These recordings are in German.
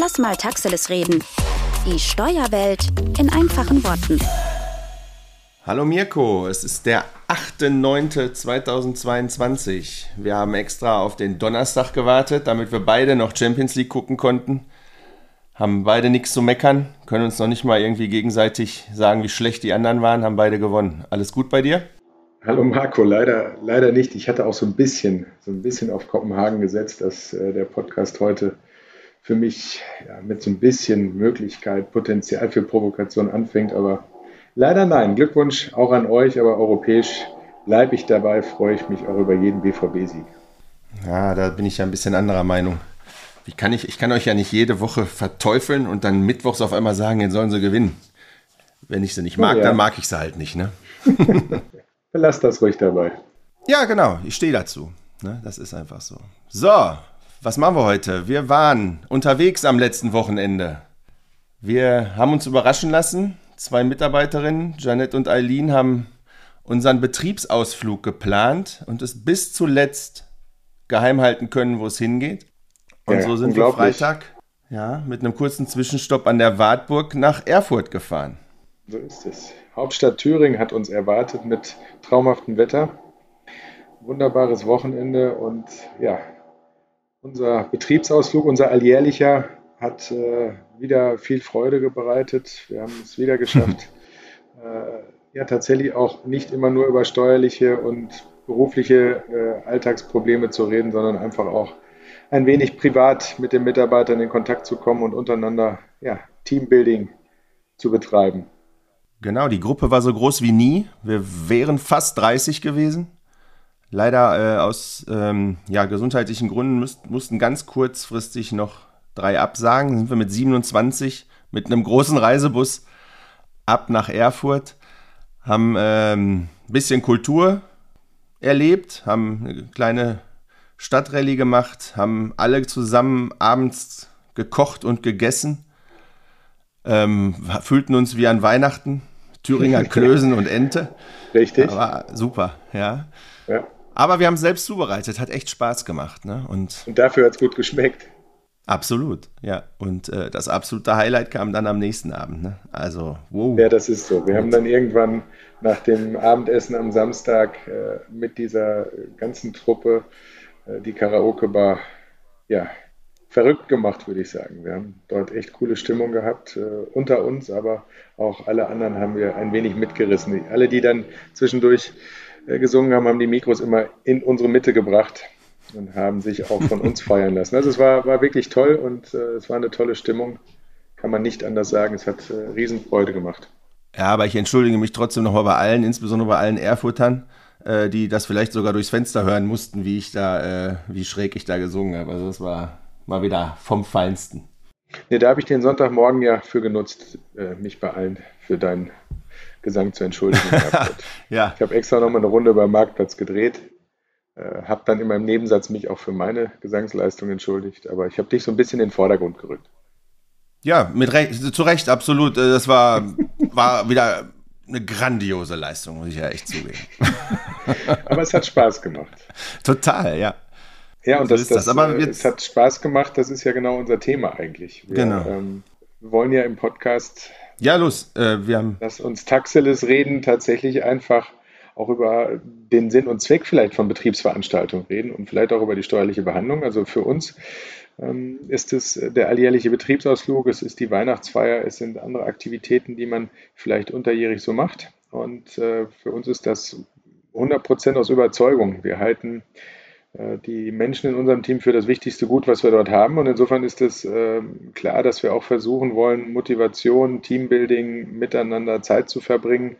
Lass mal Taxeles reden. Die Steuerwelt in einfachen Worten. Hallo Mirko, es ist der 8.9.2022. Wir haben extra auf den Donnerstag gewartet, damit wir beide noch Champions League gucken konnten. Haben beide nichts zu meckern, können uns noch nicht mal irgendwie gegenseitig sagen, wie schlecht die anderen waren, haben beide gewonnen. Alles gut bei dir? Hallo Marco, leider, leider nicht. Ich hatte auch so ein bisschen, so ein bisschen auf Kopenhagen gesetzt, dass äh, der Podcast heute für mich ja, mit so ein bisschen Möglichkeit, Potenzial für Provokation anfängt, aber leider nein. Glückwunsch auch an euch, aber europäisch bleibe ich dabei, freue ich mich auch über jeden BVB-Sieg. Ja, da bin ich ja ein bisschen anderer Meinung. Wie kann ich, ich kann euch ja nicht jede Woche verteufeln und dann mittwochs auf einmal sagen, jetzt sollen sie gewinnen. Wenn ich sie nicht mag, oh, ja. dann mag ich sie halt nicht, ne? Lass das ruhig dabei. Ja, genau, ich stehe dazu. Ne? Das ist einfach so. So, was machen wir heute? Wir waren unterwegs am letzten Wochenende. Wir haben uns überraschen lassen. Zwei Mitarbeiterinnen, Janette und Eileen, haben unseren Betriebsausflug geplant und es bis zuletzt geheim halten können, wo es hingeht. Und ja, so sind wir Freitag ja, mit einem kurzen Zwischenstopp an der Wartburg nach Erfurt gefahren. So ist es. Hauptstadt Thüringen hat uns erwartet mit traumhaftem Wetter. Wunderbares Wochenende und ja, unser Betriebsausflug, unser alljährlicher, hat äh, wieder viel Freude bereitet. Wir haben es wieder geschafft, äh, ja tatsächlich auch nicht immer nur über steuerliche und berufliche äh, Alltagsprobleme zu reden, sondern einfach auch ein wenig privat mit den Mitarbeitern in Kontakt zu kommen und untereinander ja, Teambuilding zu betreiben. Genau, die Gruppe war so groß wie nie. Wir wären fast 30 gewesen. Leider äh, aus ähm, ja, gesundheitlichen Gründen müsst, mussten ganz kurzfristig noch drei absagen. Dann sind wir mit 27 mit einem großen Reisebus ab nach Erfurt, haben ähm, ein bisschen Kultur erlebt, haben eine kleine Stadtrallye gemacht, haben alle zusammen abends gekocht und gegessen, ähm, fühlten uns wie an Weihnachten, Thüringer Klößen und Ente. Richtig. Aber super, ja. ja. Aber wir haben es selbst zubereitet, hat echt Spaß gemacht. Ne? Und, und dafür hat es gut geschmeckt. Absolut, ja. Und äh, das absolute Highlight kam dann am nächsten Abend. Ne? Also, wow. Ja, das ist so. Wir haben dann irgendwann nach dem Abendessen am Samstag äh, mit dieser ganzen Truppe äh, die Karaoke-Bar ja, verrückt gemacht, würde ich sagen. Wir haben dort echt coole Stimmung gehabt, äh, unter uns, aber auch alle anderen haben wir ein wenig mitgerissen. Alle, die dann zwischendurch gesungen haben, haben die Mikros immer in unsere Mitte gebracht und haben sich auch von uns feiern lassen. Also es war, war wirklich toll und äh, es war eine tolle Stimmung. Kann man nicht anders sagen. Es hat äh, Riesenfreude gemacht. Ja, aber ich entschuldige mich trotzdem nochmal bei allen, insbesondere bei allen Erfurtern, äh, die das vielleicht sogar durchs Fenster hören mussten, wie ich da, äh, wie schräg ich da gesungen habe. Also das war mal wieder vom Feinsten. Nee, da habe ich den Sonntagmorgen ja für genutzt, äh, mich bei allen für deinen Gesang zu entschuldigen. ja. Ich habe extra nochmal eine Runde beim Marktplatz gedreht, äh, habe dann in meinem Nebensatz mich auch für meine Gesangsleistung entschuldigt, aber ich habe dich so ein bisschen in den Vordergrund gerückt. Ja, mit Recht, zu Recht, absolut. Äh, das war, war wieder eine grandiose Leistung, muss ich ja echt zugeben. aber es hat Spaß gemacht. Total, ja. Ja, und so das, das, das aber äh, es hat Spaß gemacht, das ist ja genau unser Thema eigentlich. Wir, genau. Ähm, wir wollen ja im Podcast ja, los. Äh, wir haben. Dass uns Taxilis reden, tatsächlich einfach auch über den Sinn und Zweck vielleicht von Betriebsveranstaltungen reden und vielleicht auch über die steuerliche Behandlung. Also für uns ähm, ist es der alljährliche Betriebsausflug, es ist die Weihnachtsfeier, es sind andere Aktivitäten, die man vielleicht unterjährig so macht. Und äh, für uns ist das 100% aus Überzeugung. Wir halten die Menschen in unserem Team für das wichtigste Gut, was wir dort haben. Und insofern ist es äh, klar, dass wir auch versuchen wollen, Motivation, Teambuilding, miteinander Zeit zu verbringen,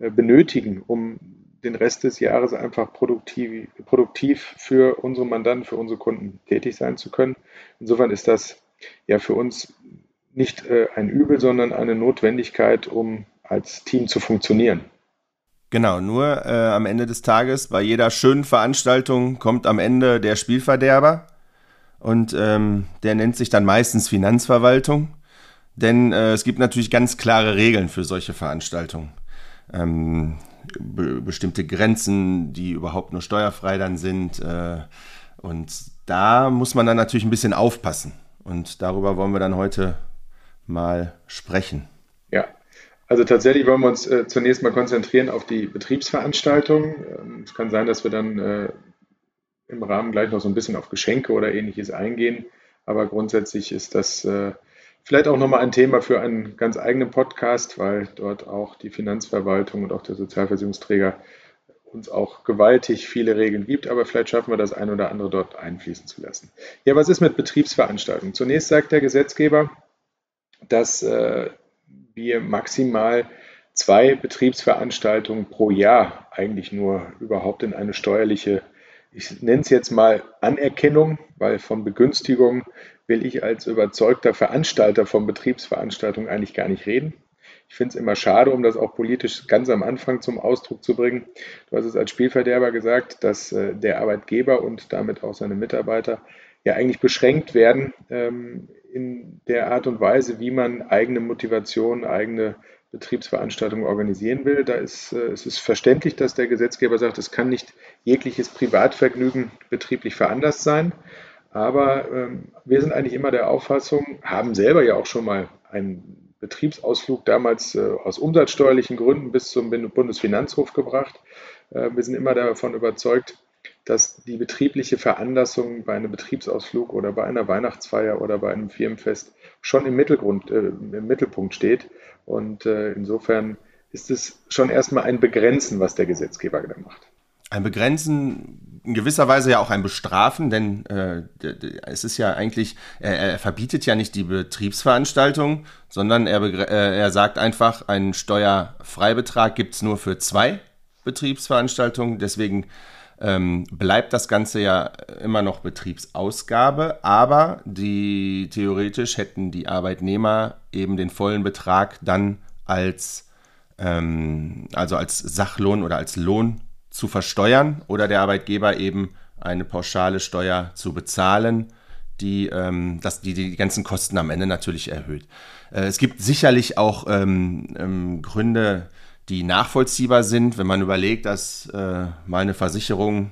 äh, benötigen, um den Rest des Jahres einfach produktiv, produktiv für unsere Mandanten, für unsere Kunden tätig sein zu können. Insofern ist das ja für uns nicht äh, ein Übel, sondern eine Notwendigkeit, um als Team zu funktionieren. Genau, nur äh, am Ende des Tages, bei jeder schönen Veranstaltung kommt am Ende der Spielverderber und ähm, der nennt sich dann meistens Finanzverwaltung, denn äh, es gibt natürlich ganz klare Regeln für solche Veranstaltungen. Ähm, be bestimmte Grenzen, die überhaupt nur steuerfrei dann sind äh, und da muss man dann natürlich ein bisschen aufpassen. Und darüber wollen wir dann heute mal sprechen. Also tatsächlich wollen wir uns äh, zunächst mal konzentrieren auf die Betriebsveranstaltung. Ähm, es kann sein, dass wir dann äh, im Rahmen gleich noch so ein bisschen auf Geschenke oder ähnliches eingehen. Aber grundsätzlich ist das äh, vielleicht auch nochmal ein Thema für einen ganz eigenen Podcast, weil dort auch die Finanzverwaltung und auch der Sozialversicherungsträger uns auch gewaltig viele Regeln gibt, aber vielleicht schaffen wir das ein oder andere dort einfließen zu lassen. Ja, was ist mit Betriebsveranstaltungen? Zunächst sagt der Gesetzgeber, dass äh, wir maximal zwei Betriebsveranstaltungen pro Jahr eigentlich nur überhaupt in eine steuerliche, ich nenne es jetzt mal Anerkennung, weil von Begünstigung will ich als überzeugter Veranstalter von Betriebsveranstaltungen eigentlich gar nicht reden. Ich finde es immer schade, um das auch politisch ganz am Anfang zum Ausdruck zu bringen. Du hast es als Spielverderber gesagt, dass äh, der Arbeitgeber und damit auch seine Mitarbeiter ja eigentlich beschränkt werden ähm, in der Art und Weise, wie man eigene Motivation, eigene Betriebsveranstaltungen organisieren will. Da ist äh, es ist verständlich, dass der Gesetzgeber sagt, es kann nicht jegliches Privatvergnügen betrieblich veranlasst sein. Aber ähm, wir sind eigentlich immer der Auffassung, haben selber ja auch schon mal einen Betriebsausflug damals äh, aus umsatzsteuerlichen Gründen bis zum Bundesfinanzhof gebracht. Äh, wir sind immer davon überzeugt, dass die betriebliche Veranlassung bei einem Betriebsausflug oder bei einer Weihnachtsfeier oder bei einem Firmenfest schon im, Mittelgrund, äh, im Mittelpunkt steht. Und äh, insofern ist es schon erstmal ein Begrenzen, was der Gesetzgeber da macht. Ein Begrenzen, in gewisser Weise ja auch ein Bestrafen, denn äh, es ist ja eigentlich, er, er, verbietet ja nicht die Betriebsveranstaltung, sondern er, äh, er sagt einfach, einen Steuerfreibetrag gibt es nur für zwei Betriebsveranstaltungen. Deswegen ähm, bleibt das Ganze ja immer noch Betriebsausgabe, aber die theoretisch hätten die Arbeitnehmer eben den vollen Betrag dann als ähm, also als Sachlohn oder als Lohn zu versteuern oder der Arbeitgeber eben eine pauschale Steuer zu bezahlen, die, ähm, das, die die ganzen Kosten am Ende natürlich erhöht. Äh, es gibt sicherlich auch ähm, ähm, Gründe, die nachvollziehbar sind, wenn man überlegt, dass äh, mal eine Versicherung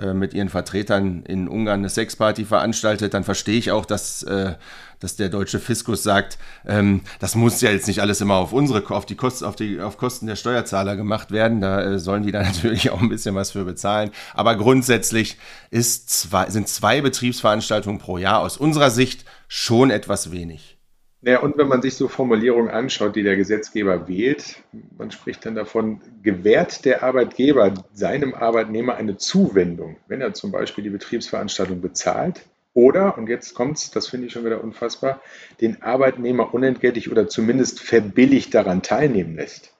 äh, mit ihren Vertretern in Ungarn eine Sexparty veranstaltet, dann verstehe ich auch, dass, äh, dass der deutsche Fiskus sagt, ähm, das muss ja jetzt nicht alles immer auf unsere, auf die Kosten, auf die, auf Kosten der Steuerzahler gemacht werden. Da äh, sollen die dann natürlich auch ein bisschen was für bezahlen. Aber grundsätzlich ist zwei, sind zwei Betriebsveranstaltungen pro Jahr aus unserer Sicht schon etwas wenig. Ja, und wenn man sich so Formulierungen anschaut, die der Gesetzgeber wählt, man spricht dann davon, gewährt der Arbeitgeber seinem Arbeitnehmer eine Zuwendung, wenn er zum Beispiel die Betriebsveranstaltung bezahlt oder, und jetzt kommt's, das finde ich schon wieder unfassbar, den Arbeitnehmer unentgeltlich oder zumindest verbilligt daran teilnehmen lässt.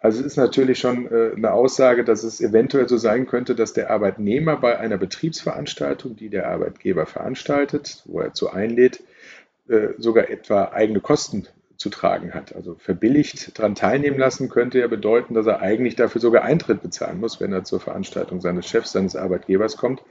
Also es ist natürlich schon äh, eine Aussage, dass es eventuell so sein könnte, dass der Arbeitnehmer bei einer Betriebsveranstaltung, die der Arbeitgeber veranstaltet, wo er zu einlädt, äh, sogar etwa eigene Kosten zu tragen hat. Also verbilligt daran teilnehmen lassen könnte ja bedeuten, dass er eigentlich dafür sogar Eintritt bezahlen muss, wenn er zur Veranstaltung seines Chefs, seines Arbeitgebers kommt.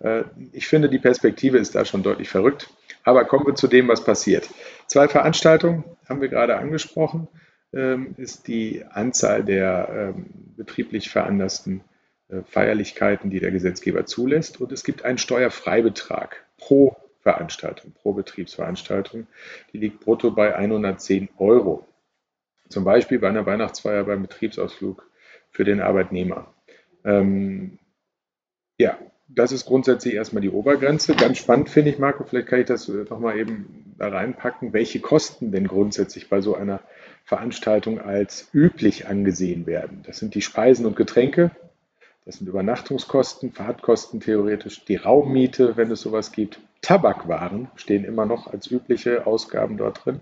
Äh, ich finde, die Perspektive ist da schon deutlich verrückt. Aber kommen wir zu dem, was passiert. Zwei Veranstaltungen haben wir gerade angesprochen, ähm, ist die Anzahl der ähm, betrieblich veranlassten äh, Feierlichkeiten, die der Gesetzgeber zulässt. Und es gibt einen Steuerfreibetrag pro Veranstaltung, pro Betriebsveranstaltung. Die liegt brutto bei 110 Euro. Zum Beispiel bei einer Weihnachtsfeier beim Betriebsausflug für den Arbeitnehmer. Ähm, ja, das ist grundsätzlich erstmal die Obergrenze. Ganz spannend finde ich, Marco, vielleicht kann ich das nochmal eben da reinpacken, welche Kosten denn grundsätzlich bei so einer Veranstaltung als üblich angesehen werden. Das sind die Speisen und Getränke, das sind Übernachtungskosten, Fahrtkosten theoretisch, die Raummiete, wenn es sowas gibt. Tabakwaren stehen immer noch als übliche Ausgaben dort drin.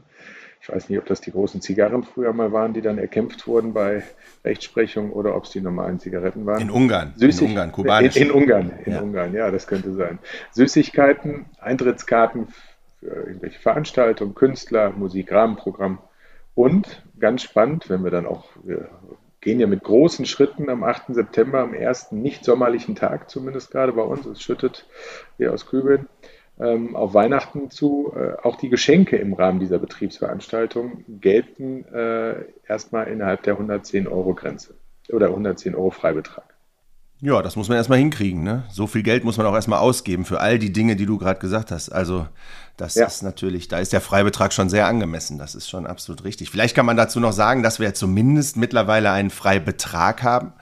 Ich weiß nicht, ob das die großen Zigarren früher mal waren, die dann erkämpft wurden bei Rechtsprechung oder ob es die normalen Zigaretten waren. In Ungarn. Süßig in Ungarn, kubanisch. In, in Ungarn, in ja. Ungarn, ja, das könnte sein. Süßigkeiten, Eintrittskarten für irgendwelche Veranstaltungen, Künstler, Musik, Rahmenprogramm und ganz spannend, wenn wir dann auch, wir gehen ja mit großen Schritten am 8. September, am ersten nicht sommerlichen Tag, zumindest gerade bei uns, es schüttet wie aus Kübeln, ähm, auf Weihnachten zu. Äh, auch die Geschenke im Rahmen dieser Betriebsveranstaltung gelten äh, erstmal innerhalb der 110 Euro Grenze oder 110 Euro Freibetrag. Ja, das muss man erstmal hinkriegen. Ne? So viel Geld muss man auch erstmal ausgeben für all die Dinge, die du gerade gesagt hast. Also das ja. ist natürlich, da ist der Freibetrag schon sehr angemessen. Das ist schon absolut richtig. Vielleicht kann man dazu noch sagen, dass wir zumindest mittlerweile einen Freibetrag haben.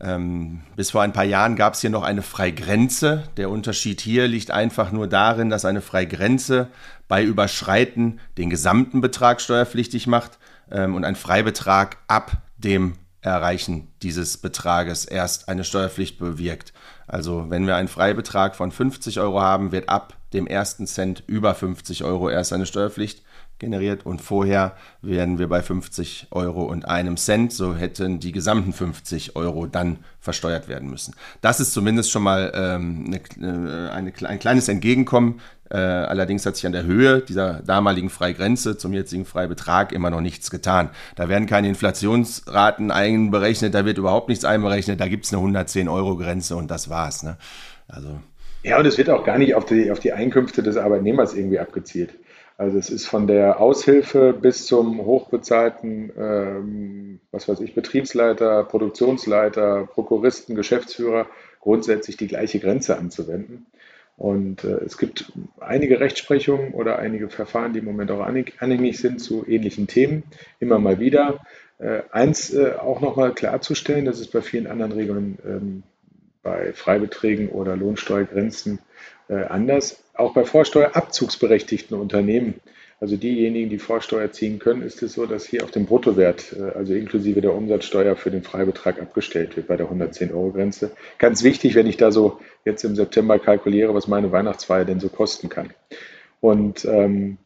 Ähm, bis vor ein paar Jahren gab es hier noch eine Freigrenze. Der Unterschied hier liegt einfach nur darin, dass eine Freigrenze bei Überschreiten den gesamten Betrag steuerpflichtig macht ähm, und ein Freibetrag ab dem Erreichen dieses Betrages erst eine Steuerpflicht bewirkt. Also wenn wir einen Freibetrag von 50 Euro haben, wird ab dem ersten Cent über 50 Euro erst eine Steuerpflicht generiert und vorher werden wir bei 50 Euro und einem Cent, so hätten die gesamten 50 Euro dann versteuert werden müssen. Das ist zumindest schon mal ähm, eine, eine, ein kleines Entgegenkommen. Äh, allerdings hat sich an der Höhe dieser damaligen Freigrenze zum jetzigen Freibetrag immer noch nichts getan. Da werden keine Inflationsraten einberechnet, da wird überhaupt nichts einberechnet, da gibt es eine 110-Euro-Grenze und das war's. Ne? Also ja, und es wird auch gar nicht auf die, auf die Einkünfte des Arbeitnehmers irgendwie abgezielt. Also es ist von der Aushilfe bis zum hochbezahlten, ähm, was weiß ich, Betriebsleiter, Produktionsleiter, Prokuristen, Geschäftsführer grundsätzlich die gleiche Grenze anzuwenden. Und äh, es gibt einige Rechtsprechungen oder einige Verfahren, die im Moment auch anhängig sind zu ähnlichen Themen, immer mal wieder. Äh, eins äh, auch nochmal klarzustellen, das ist bei vielen anderen Regeln ähm, bei Freibeträgen oder Lohnsteuergrenzen äh, anders. Auch bei vorsteuerabzugsberechtigten Unternehmen, also diejenigen, die Vorsteuer ziehen können, ist es so, dass hier auf dem Bruttowert, äh, also inklusive der Umsatzsteuer für den Freibetrag abgestellt wird bei der 110-Euro-Grenze. Ganz wichtig, wenn ich da so jetzt im September kalkuliere, was meine Weihnachtsfeier denn so kosten kann. Und ähm,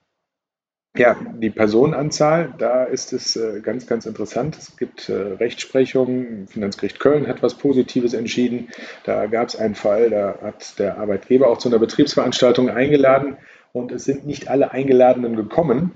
ja, die Personenanzahl, da ist es äh, ganz, ganz interessant. Es gibt äh, Rechtsprechungen. Finanzgericht Köln hat was Positives entschieden. Da gab es einen Fall, da hat der Arbeitgeber auch zu einer Betriebsveranstaltung eingeladen und es sind nicht alle Eingeladenen gekommen.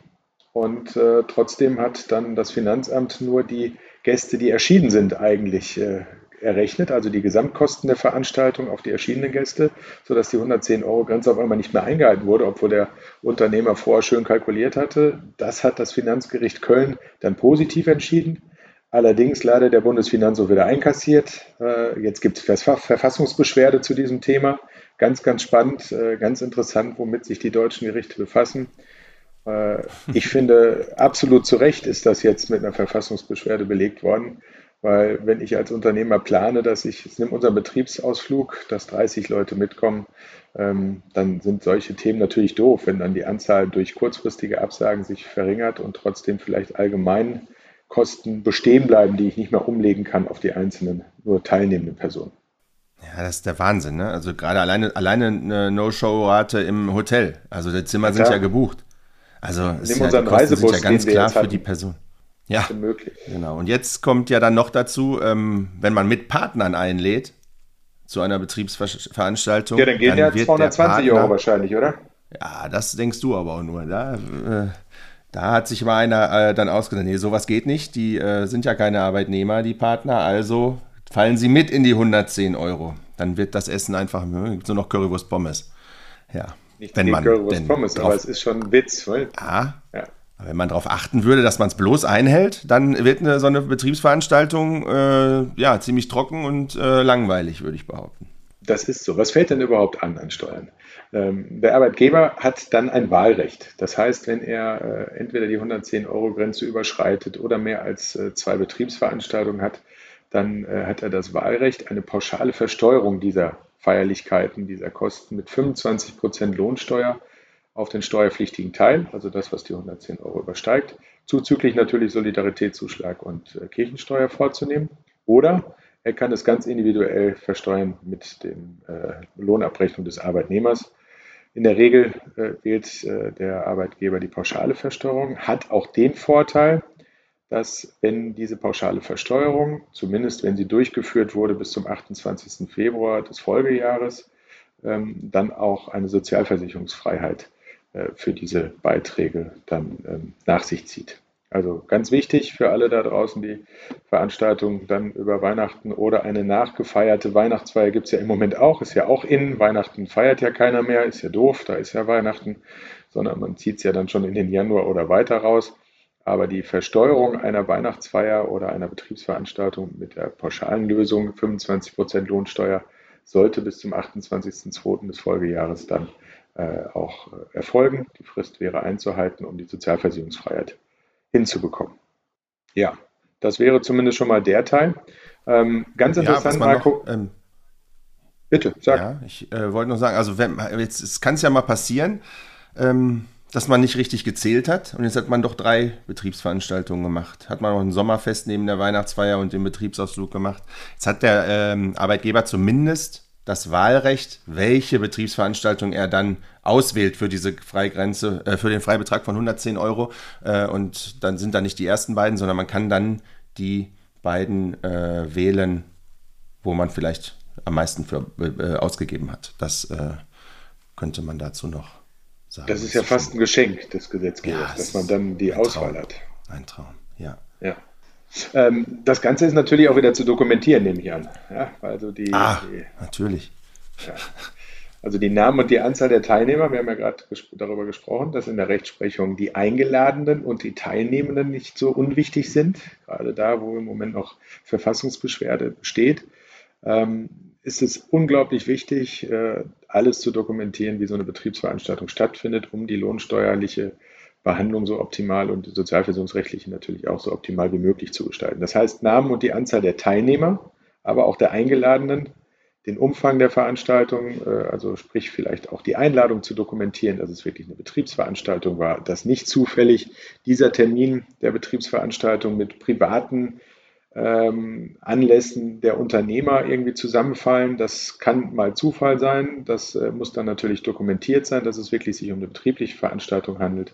Und äh, trotzdem hat dann das Finanzamt nur die Gäste, die erschienen sind, eigentlich äh, errechnet, also die Gesamtkosten der Veranstaltung auf die erschienenen Gäste, sodass die 110-Euro-Grenze auf einmal nicht mehr eingehalten wurde, obwohl der Unternehmer vorher schön kalkuliert hatte. Das hat das Finanzgericht Köln dann positiv entschieden. Allerdings leider der Bundesfinanzhof wieder einkassiert. Äh, jetzt gibt es Verfassungsbeschwerde zu diesem Thema. Ganz, ganz spannend, äh, ganz interessant, womit sich die deutschen Gerichte befassen. Äh, ich finde, absolut zu Recht ist das jetzt mit einer Verfassungsbeschwerde belegt worden. Weil wenn ich als Unternehmer plane, dass ich, ich nehme unseren Betriebsausflug, dass 30 Leute mitkommen, ähm, dann sind solche Themen natürlich doof, wenn dann die Anzahl durch kurzfristige Absagen sich verringert und trotzdem vielleicht allgemein Kosten bestehen bleiben, die ich nicht mehr umlegen kann auf die einzelnen nur teilnehmenden Personen. Ja, das ist der Wahnsinn, ne? Also gerade alleine, alleine eine No-Show-Rate im Hotel. Also die Zimmer ja, sind ja gebucht. Also ist ja, die Kosten sind ja ganz klar für die Person. Ja, möglich. Genau. Und jetzt kommt ja dann noch dazu, ähm, wenn man mit Partnern einlädt zu einer Betriebsveranstaltung. Ja, dann gehen dann ja 220 Partner, Euro wahrscheinlich, oder? Ja, das denkst du aber auch nur. Da, äh, da hat sich mal einer äh, dann ausgedacht, nee, sowas geht nicht. Die äh, sind ja keine Arbeitnehmer, die Partner. Also fallen sie mit in die 110 Euro. Dann wird das Essen einfach nur noch Currywurst Pommes. Ja. Nicht wenn man Currywurst Pommes, aber es ist schon ein Witz. Weil, ah, ja. Wenn man darauf achten würde, dass man es bloß einhält, dann wird eine, so eine Betriebsveranstaltung äh, ja, ziemlich trocken und äh, langweilig, würde ich behaupten. Das ist so. Was fällt denn überhaupt an an Steuern? Ähm, der Arbeitgeber hat dann ein Wahlrecht. Das heißt, wenn er äh, entweder die 110-Euro-Grenze überschreitet oder mehr als äh, zwei Betriebsveranstaltungen hat, dann äh, hat er das Wahlrecht, eine pauschale Versteuerung dieser Feierlichkeiten, dieser Kosten mit 25 Prozent Lohnsteuer auf den steuerpflichtigen Teil, also das, was die 110 Euro übersteigt, zuzüglich natürlich Solidaritätszuschlag und äh, Kirchensteuer vorzunehmen. Oder er kann es ganz individuell versteuern mit der äh, Lohnabrechnung des Arbeitnehmers. In der Regel äh, wählt äh, der Arbeitgeber die pauschale Versteuerung, hat auch den Vorteil, dass wenn diese pauschale Versteuerung, zumindest wenn sie durchgeführt wurde bis zum 28. Februar des Folgejahres, ähm, dann auch eine Sozialversicherungsfreiheit für diese Beiträge dann ähm, nach sich zieht. Also ganz wichtig für alle da draußen, die Veranstaltung dann über Weihnachten oder eine nachgefeierte Weihnachtsfeier gibt es ja im Moment auch, ist ja auch in. Weihnachten feiert ja keiner mehr, ist ja doof, da ist ja Weihnachten, sondern man zieht es ja dann schon in den Januar oder weiter raus. Aber die Versteuerung einer Weihnachtsfeier oder einer Betriebsveranstaltung mit der pauschalen Lösung 25% Lohnsteuer sollte bis zum 28.02. des Folgejahres dann äh, auch erfolgen. Die Frist wäre einzuhalten, um die Sozialversicherungsfreiheit hinzubekommen. Ja, das wäre zumindest schon mal der Teil. Ähm, ganz interessant, ja, Marco. Noch, ähm, Bitte, sag. Ja, ich äh, wollte noch sagen, also wenn, jetzt kann es ja mal passieren, ähm, dass man nicht richtig gezählt hat. Und jetzt hat man doch drei Betriebsveranstaltungen gemacht. Hat man noch ein Sommerfest neben der Weihnachtsfeier und den Betriebsausflug gemacht. Jetzt hat der ähm, Arbeitgeber zumindest das Wahlrecht, welche Betriebsveranstaltung er dann auswählt für diese Freigrenze, äh, für den Freibetrag von 110 Euro. Äh, und dann sind da nicht die ersten beiden, sondern man kann dann die beiden äh, wählen, wo man vielleicht am meisten für äh, ausgegeben hat. Das äh, könnte man dazu noch sagen. Das ist ja fast ein Geschenk des Gesetzgebers, ja, dass man dann die Auswahl Traum. hat. Ein Traum, ja. Ja. Ähm, das Ganze ist natürlich auch wieder zu dokumentieren, nehme ich an. Ja, also die, ah, die, natürlich. Ja. Also die Namen und die Anzahl der Teilnehmer, wir haben ja gerade ges darüber gesprochen, dass in der Rechtsprechung die Eingeladenen und die Teilnehmenden nicht so unwichtig sind, gerade da, wo im Moment noch Verfassungsbeschwerde besteht. Ähm, ist es unglaublich wichtig, äh, alles zu dokumentieren, wie so eine Betriebsveranstaltung stattfindet, um die lohnsteuerliche Behandlung so optimal und sozialversicherungsrechtliche natürlich auch so optimal wie möglich zu gestalten. Das heißt, Namen und die Anzahl der Teilnehmer, aber auch der Eingeladenen, den Umfang der Veranstaltung, äh, also sprich vielleicht auch die Einladung zu dokumentieren, dass es wirklich eine Betriebsveranstaltung war, dass nicht zufällig dieser Termin der Betriebsveranstaltung mit privaten ähm, Anlässen der Unternehmer irgendwie zusammenfallen. Das kann mal Zufall sein. Das äh, muss dann natürlich dokumentiert sein, dass es wirklich sich um eine betriebliche Veranstaltung handelt.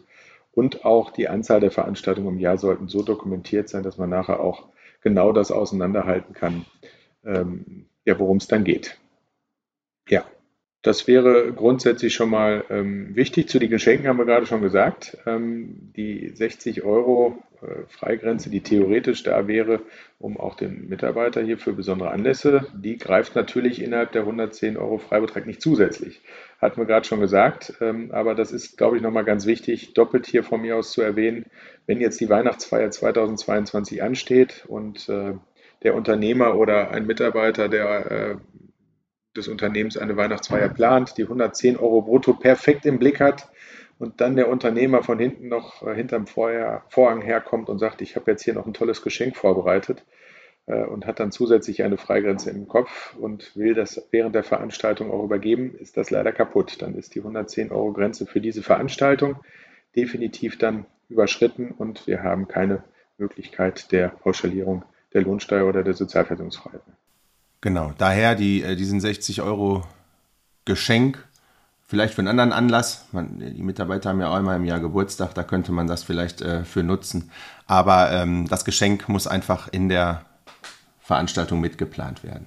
Und auch die Anzahl der Veranstaltungen im Jahr sollten so dokumentiert sein, dass man nachher auch genau das auseinanderhalten kann, ähm, ja, worum es dann geht. Ja, das wäre grundsätzlich schon mal ähm, wichtig. Zu den Geschenken haben wir gerade schon gesagt. Ähm, die 60 Euro äh, Freigrenze, die theoretisch da wäre, um auch den Mitarbeiter hier für besondere Anlässe, die greift natürlich innerhalb der 110 Euro Freibetrag nicht zusätzlich. Hatten wir gerade schon gesagt. Ähm, aber das ist, glaube ich, nochmal ganz wichtig, doppelt hier von mir aus zu erwähnen. Wenn jetzt die Weihnachtsfeier 2022 ansteht und äh, der Unternehmer oder ein Mitarbeiter, der äh, des Unternehmens eine Weihnachtsfeier plant, die 110 Euro brutto perfekt im Blick hat und dann der Unternehmer von hinten noch äh, hinterm Vorhang herkommt und sagt, ich habe jetzt hier noch ein tolles Geschenk vorbereitet äh, und hat dann zusätzlich eine Freigrenze im Kopf und will das während der Veranstaltung auch übergeben, ist das leider kaputt. Dann ist die 110 Euro Grenze für diese Veranstaltung definitiv dann überschritten und wir haben keine Möglichkeit der Pauschalierung der Lohnsteuer oder der Sozialversicherungsfreiheit. Genau, daher die, äh, diesen 60 Euro Geschenk, vielleicht für einen anderen Anlass. Man, die Mitarbeiter haben ja auch einmal im Jahr Geburtstag, da könnte man das vielleicht äh, für nutzen. Aber ähm, das Geschenk muss einfach in der Veranstaltung mitgeplant werden.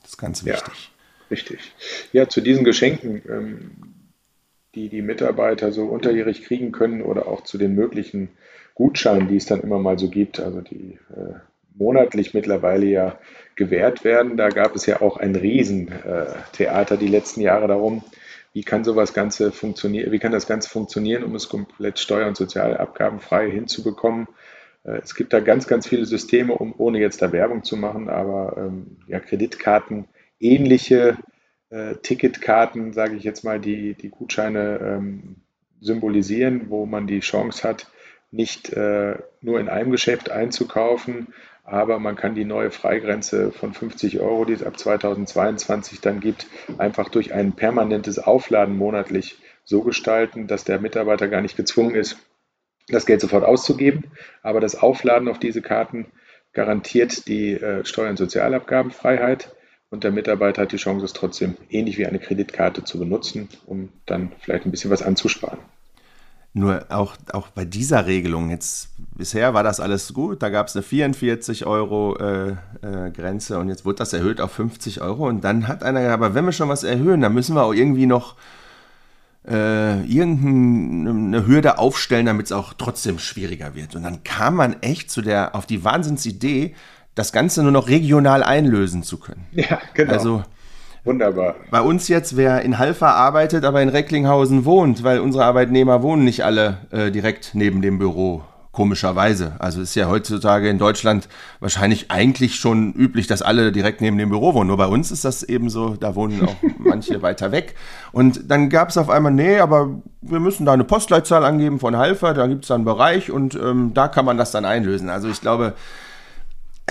Das ist ganz wichtig. Ja, richtig. Ja, zu diesen Geschenken, ähm, die die Mitarbeiter so unterjährig kriegen können oder auch zu den möglichen Gutscheinen, die es dann immer mal so gibt, also die äh, monatlich mittlerweile ja gewährt werden. Da gab es ja auch ein Riesentheater die letzten Jahre darum, wie kann sowas Ganze funktionieren, wie kann das Ganze funktionieren, um es komplett steuer- und sozialabgabenfrei hinzubekommen. Äh, es gibt da ganz, ganz viele Systeme, um, ohne jetzt da Werbung zu machen, aber ähm, ja, Kreditkarten, ähnliche äh, Ticketkarten, sage ich jetzt mal, die die Gutscheine ähm, symbolisieren, wo man die Chance hat, nicht äh, nur in einem Geschäft einzukaufen, aber man kann die neue Freigrenze von 50 Euro, die es ab 2022 dann gibt, einfach durch ein permanentes Aufladen monatlich so gestalten, dass der Mitarbeiter gar nicht gezwungen ist, das Geld sofort auszugeben. Aber das Aufladen auf diese Karten garantiert die äh, Steuer- und Sozialabgabenfreiheit und der Mitarbeiter hat die Chance, es trotzdem ähnlich wie eine Kreditkarte zu benutzen, um dann vielleicht ein bisschen was anzusparen. Nur auch, auch bei dieser Regelung, jetzt bisher war das alles gut, da gab es eine 44 Euro äh, äh, Grenze und jetzt wurde das erhöht auf 50 Euro und dann hat einer gesagt, aber wenn wir schon was erhöhen, dann müssen wir auch irgendwie noch äh, irgendeine Hürde aufstellen, damit es auch trotzdem schwieriger wird. Und dann kam man echt zu der, auf die Wahnsinnsidee, das Ganze nur noch regional einlösen zu können. Ja, genau. Also Wunderbar. Bei uns jetzt, wer in Halfa arbeitet, aber in Recklinghausen wohnt, weil unsere Arbeitnehmer wohnen nicht alle äh, direkt neben dem Büro. komischerweise. Also ist ja heutzutage in Deutschland wahrscheinlich eigentlich schon üblich, dass alle direkt neben dem Büro wohnen. Nur bei uns ist das eben so, da wohnen auch manche weiter weg. Und dann gab es auf einmal, nee, aber wir müssen da eine Postleitzahl angeben von Halfer, da gibt es da einen Bereich und ähm, da kann man das dann einlösen. Also ich glaube,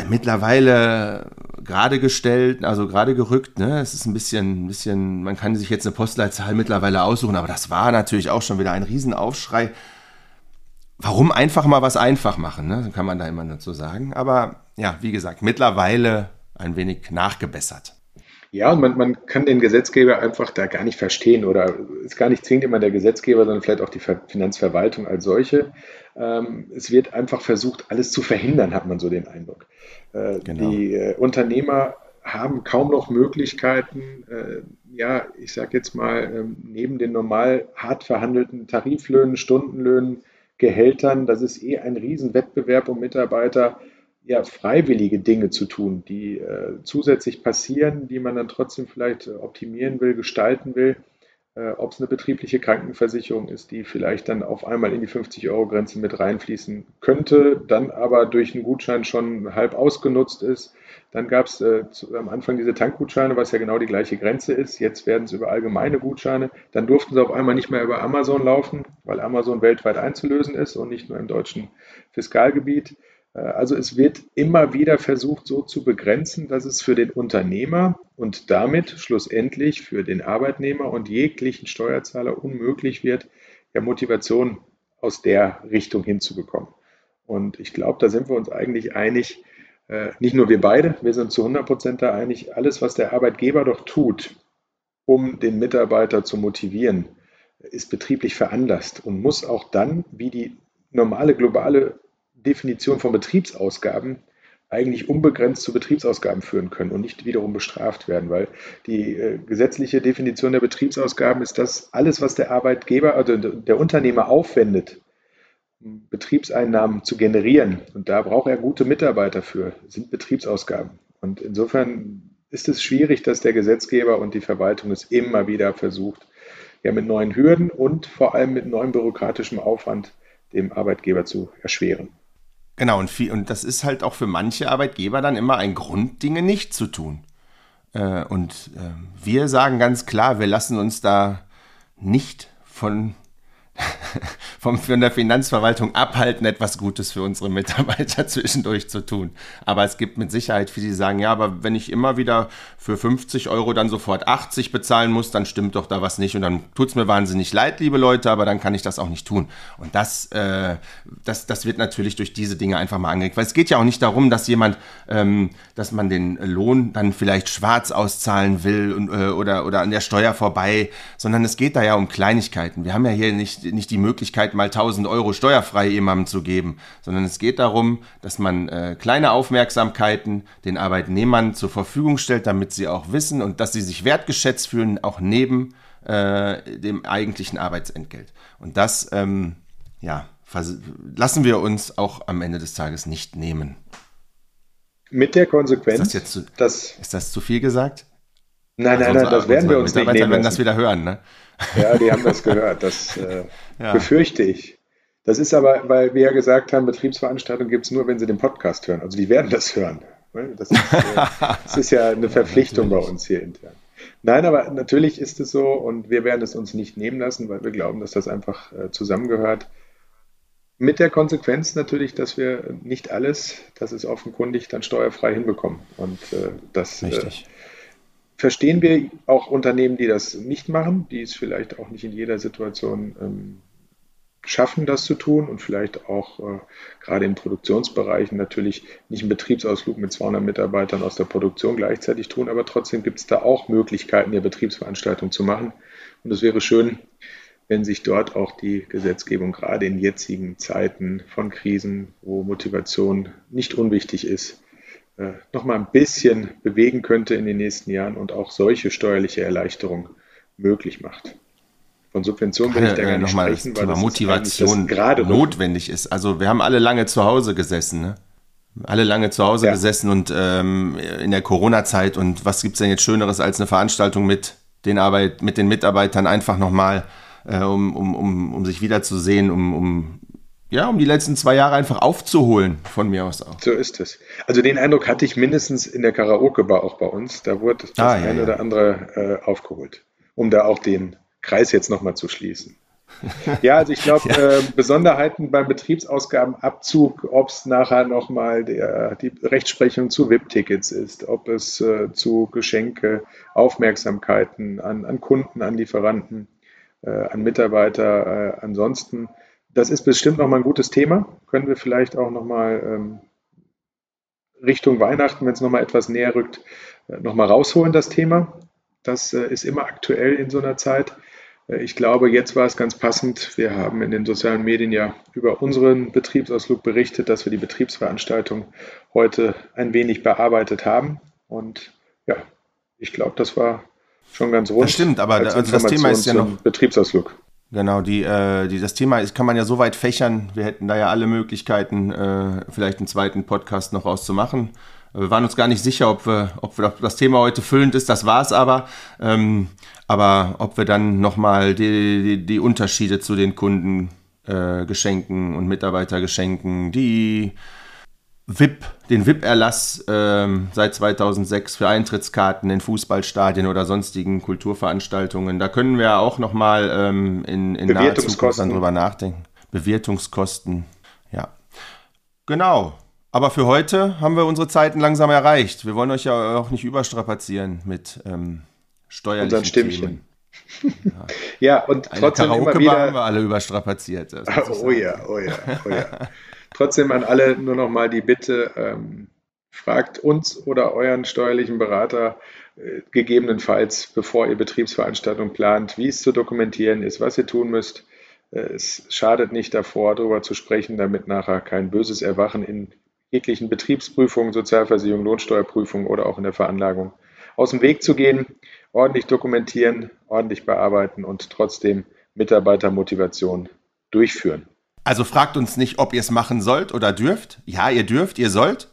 mittlerweile gerade gestellt, also gerade gerückt, ne? Es ist ein bisschen, ein bisschen, man kann sich jetzt eine Postleitzahl mittlerweile aussuchen, aber das war natürlich auch schon wieder ein Riesenaufschrei. Warum einfach mal was einfach machen, ne? Kann man da immer dazu sagen. Aber ja, wie gesagt, mittlerweile ein wenig nachgebessert. Ja, und man, man kann den Gesetzgeber einfach da gar nicht verstehen oder ist gar nicht zwingend immer der Gesetzgeber, sondern vielleicht auch die Finanzverwaltung als solche. Ähm, es wird einfach versucht, alles zu verhindern, hat man so den Eindruck. Äh, genau. Die äh, Unternehmer haben kaum noch Möglichkeiten, äh, ja, ich sage jetzt mal, ähm, neben den normal hart verhandelten Tariflöhnen, Stundenlöhnen, Gehältern, das ist eh ein Riesenwettbewerb um Mitarbeiter, ja, freiwillige Dinge zu tun, die zusätzlich passieren, die man dann trotzdem vielleicht optimieren will, gestalten will. Äh, Ob es eine betriebliche Krankenversicherung ist, die vielleicht dann auf einmal in die 50-Euro-Grenze mit reinfließen könnte, dann aber durch einen Gutschein schon halb ausgenutzt ist. Dann gab es äh, am Anfang diese Tankgutscheine, was ja genau die gleiche Grenze ist. Jetzt werden es über allgemeine Gutscheine. Dann durften sie auf einmal nicht mehr über Amazon laufen, weil Amazon weltweit einzulösen ist und nicht nur im deutschen Fiskalgebiet. Äh, also es wird immer wieder versucht, so zu begrenzen, dass es für den Unternehmer und damit schlussendlich für den Arbeitnehmer und jeglichen Steuerzahler unmöglich wird, ja Motivation aus der Richtung hinzubekommen. Und ich glaube, da sind wir uns eigentlich einig, äh, nicht nur wir beide, wir sind zu 100 Prozent da einig, alles, was der Arbeitgeber doch tut, um den Mitarbeiter zu motivieren, ist betrieblich veranlasst und muss auch dann, wie die normale globale Definition von Betriebsausgaben eigentlich unbegrenzt zu Betriebsausgaben führen können und nicht wiederum bestraft werden, weil die äh, gesetzliche Definition der Betriebsausgaben ist, dass alles, was der Arbeitgeber, also der Unternehmer aufwendet, um Betriebseinnahmen zu generieren, und da braucht er gute Mitarbeiter für, sind Betriebsausgaben. Und insofern ist es schwierig, dass der Gesetzgeber und die Verwaltung es immer wieder versucht, ja mit neuen Hürden und vor allem mit neuem bürokratischem Aufwand dem Arbeitgeber zu erschweren. Genau, und, viel, und das ist halt auch für manche Arbeitgeber dann immer ein Grund, Dinge nicht zu tun. Äh, und äh, wir sagen ganz klar, wir lassen uns da nicht von vom, von der Finanzverwaltung abhalten, etwas Gutes für unsere Mitarbeiter zwischendurch zu tun. Aber es gibt mit Sicherheit viele, die sagen, ja, aber wenn ich immer wieder für 50 Euro dann sofort 80 bezahlen muss, dann stimmt doch da was nicht. Und dann tut es mir wahnsinnig leid, liebe Leute, aber dann kann ich das auch nicht tun. Und das, äh, das, das wird natürlich durch diese Dinge einfach mal angeregt. Weil es geht ja auch nicht darum, dass jemand, ähm, dass man den Lohn dann vielleicht schwarz auszahlen will und, äh, oder, oder an der Steuer vorbei, sondern es geht da ja um Kleinigkeiten. Wir haben ja hier nicht, nicht die Möglichkeit, mal 1000 Euro steuerfrei jemandem zu geben, sondern es geht darum, dass man äh, kleine Aufmerksamkeiten den Arbeitnehmern zur Verfügung stellt, damit sie auch wissen und dass sie sich wertgeschätzt fühlen, auch neben äh, dem eigentlichen Arbeitsentgelt. Und das, ähm, ja, lassen wir uns auch am Ende des Tages nicht nehmen. Mit der Konsequenz, ist das, zu, dass, ist das zu viel gesagt? Nein, nein, nein, das werden wir uns nicht nehmen. werden das wieder hören, ne? Ja, die haben das gehört. Das äh, ja. befürchte ich. Das ist aber, weil wir ja gesagt haben, Betriebsveranstaltungen gibt es nur, wenn sie den Podcast hören. Also die werden das hören. Ne? Das ist, äh, das ist ja eine Verpflichtung ja, bei uns hier intern. Nein, aber natürlich ist es so und wir werden es uns nicht nehmen lassen, weil wir glauben, dass das einfach äh, zusammengehört. Mit der Konsequenz natürlich, dass wir nicht alles, das ist offenkundig, dann steuerfrei hinbekommen. Und äh, das äh, verstehen wir auch Unternehmen, die das nicht machen, die es vielleicht auch nicht in jeder Situation ähm, schaffen, das zu tun und vielleicht auch äh, gerade in Produktionsbereichen natürlich nicht einen Betriebsausflug mit 200 Mitarbeitern aus der Produktion gleichzeitig tun, aber trotzdem gibt es da auch Möglichkeiten, ihre Betriebsveranstaltung zu machen. Und es wäre schön, wenn sich dort auch die Gesetzgebung gerade in jetzigen Zeiten von Krisen, wo Motivation nicht unwichtig ist, äh, noch mal ein bisschen bewegen könnte in den nächsten Jahren und auch solche steuerliche Erleichterung möglich macht. Von Subventionen will ich da gar nicht noch sprechen, weil das Motivation gerade notwendig ist. Also wir haben alle lange zu Hause gesessen, ne? Alle lange zu Hause ja. gesessen und ähm, in der Corona-Zeit und was gibt es denn jetzt Schöneres als eine Veranstaltung mit den Arbeit, mit den Mitarbeitern einfach nochmal, äh, um, um, um, um sich wiederzusehen, um, um ja, um die letzten zwei Jahre einfach aufzuholen, von mir aus auch. So ist es. Also den Eindruck hatte ich mindestens in der Karaoke-Bar auch bei uns. Da wurde das ah, ja, eine ja. oder andere äh, aufgeholt, um da auch den Kreis jetzt nochmal zu schließen. Ja, also ich glaube, ja. äh, Besonderheiten beim Betriebsausgabenabzug, ob es nachher nochmal die Rechtsprechung zu VIP-Tickets ist, ob es äh, zu Geschenke, Aufmerksamkeiten an, an Kunden, an Lieferanten, äh, an Mitarbeiter, äh, ansonsten das ist bestimmt nochmal ein gutes Thema. Können wir vielleicht auch nochmal ähm, Richtung Weihnachten, wenn es nochmal etwas näher rückt, äh, nochmal rausholen, das Thema. Das äh, ist immer aktuell in so einer Zeit. Äh, ich glaube, jetzt war es ganz passend. Wir haben in den sozialen Medien ja über unseren Betriebsausflug berichtet, dass wir die Betriebsveranstaltung heute ein wenig bearbeitet haben. Und ja, ich glaube, das war schon ganz rund. Das stimmt, aber also das Thema ist ja noch Betriebsausflug. Genau, die, äh, die, das Thema ist, kann man ja so weit fächern. Wir hätten da ja alle Möglichkeiten, äh, vielleicht einen zweiten Podcast noch rauszumachen. Wir waren uns gar nicht sicher, ob, wir, ob das Thema heute füllend ist. Das war es aber. Ähm, aber ob wir dann nochmal die, die, die Unterschiede zu den Kundengeschenken äh, und Mitarbeitergeschenken, die VIP, den VIP-Erlass ähm, seit 2006 für Eintrittskarten in Fußballstadien oder sonstigen Kulturveranstaltungen. Da können wir auch nochmal ähm, in, in naher Zukunft dann drüber nachdenken. Bewertungskosten, ja. Genau. Aber für heute haben wir unsere Zeiten langsam erreicht. Wir wollen euch ja auch nicht überstrapazieren mit ähm, steuerlichen Unseren Stimmchen. Ja. ja, und Eine trotzdem Karaoke immer wieder... haben wir alle überstrapaziert. Oh ja, oh ja, oh ja. Trotzdem an alle nur noch mal die Bitte, ähm, fragt uns oder euren steuerlichen Berater äh, gegebenenfalls, bevor ihr Betriebsveranstaltungen plant, wie es zu dokumentieren ist, was ihr tun müsst. Äh, es schadet nicht davor, darüber zu sprechen, damit nachher kein böses Erwachen in jeglichen Betriebsprüfungen, Sozialversicherung, Lohnsteuerprüfung oder auch in der Veranlagung aus dem Weg zu gehen, ordentlich dokumentieren, ordentlich bearbeiten und trotzdem Mitarbeitermotivation durchführen. Also fragt uns nicht, ob ihr es machen sollt oder dürft. Ja, ihr dürft, ihr sollt.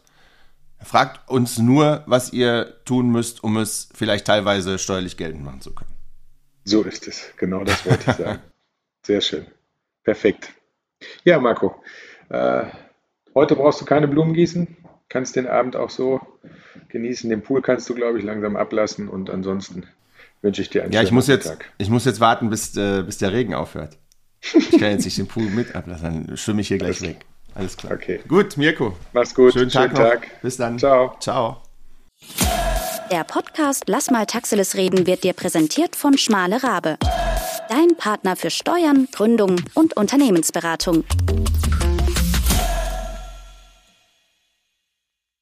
Fragt uns nur, was ihr tun müsst, um es vielleicht teilweise steuerlich geltend machen zu können. So ist es. Genau das wollte ich sagen. Sehr schön. Perfekt. Ja, Marco. Äh, heute brauchst du keine Blumen gießen. Kannst den Abend auch so genießen. Den Pool kannst du, glaube ich, langsam ablassen. Und ansonsten wünsche ich dir einen ja, schönen ich muss jetzt, Tag. Ich muss jetzt warten, bis, äh, bis der Regen aufhört. Ich kann jetzt nicht den Pool mit ablassen, dann schwimme ich hier gleich weg. Alles klar. Okay. Gut, Mirko. Mach's gut. Schönen Tag, Schönen Tag. Bis dann. Ciao. Ciao. Der Podcast Lass mal Taxiles reden wird dir präsentiert von Schmale Rabe. Dein Partner für Steuern, Gründung und Unternehmensberatung.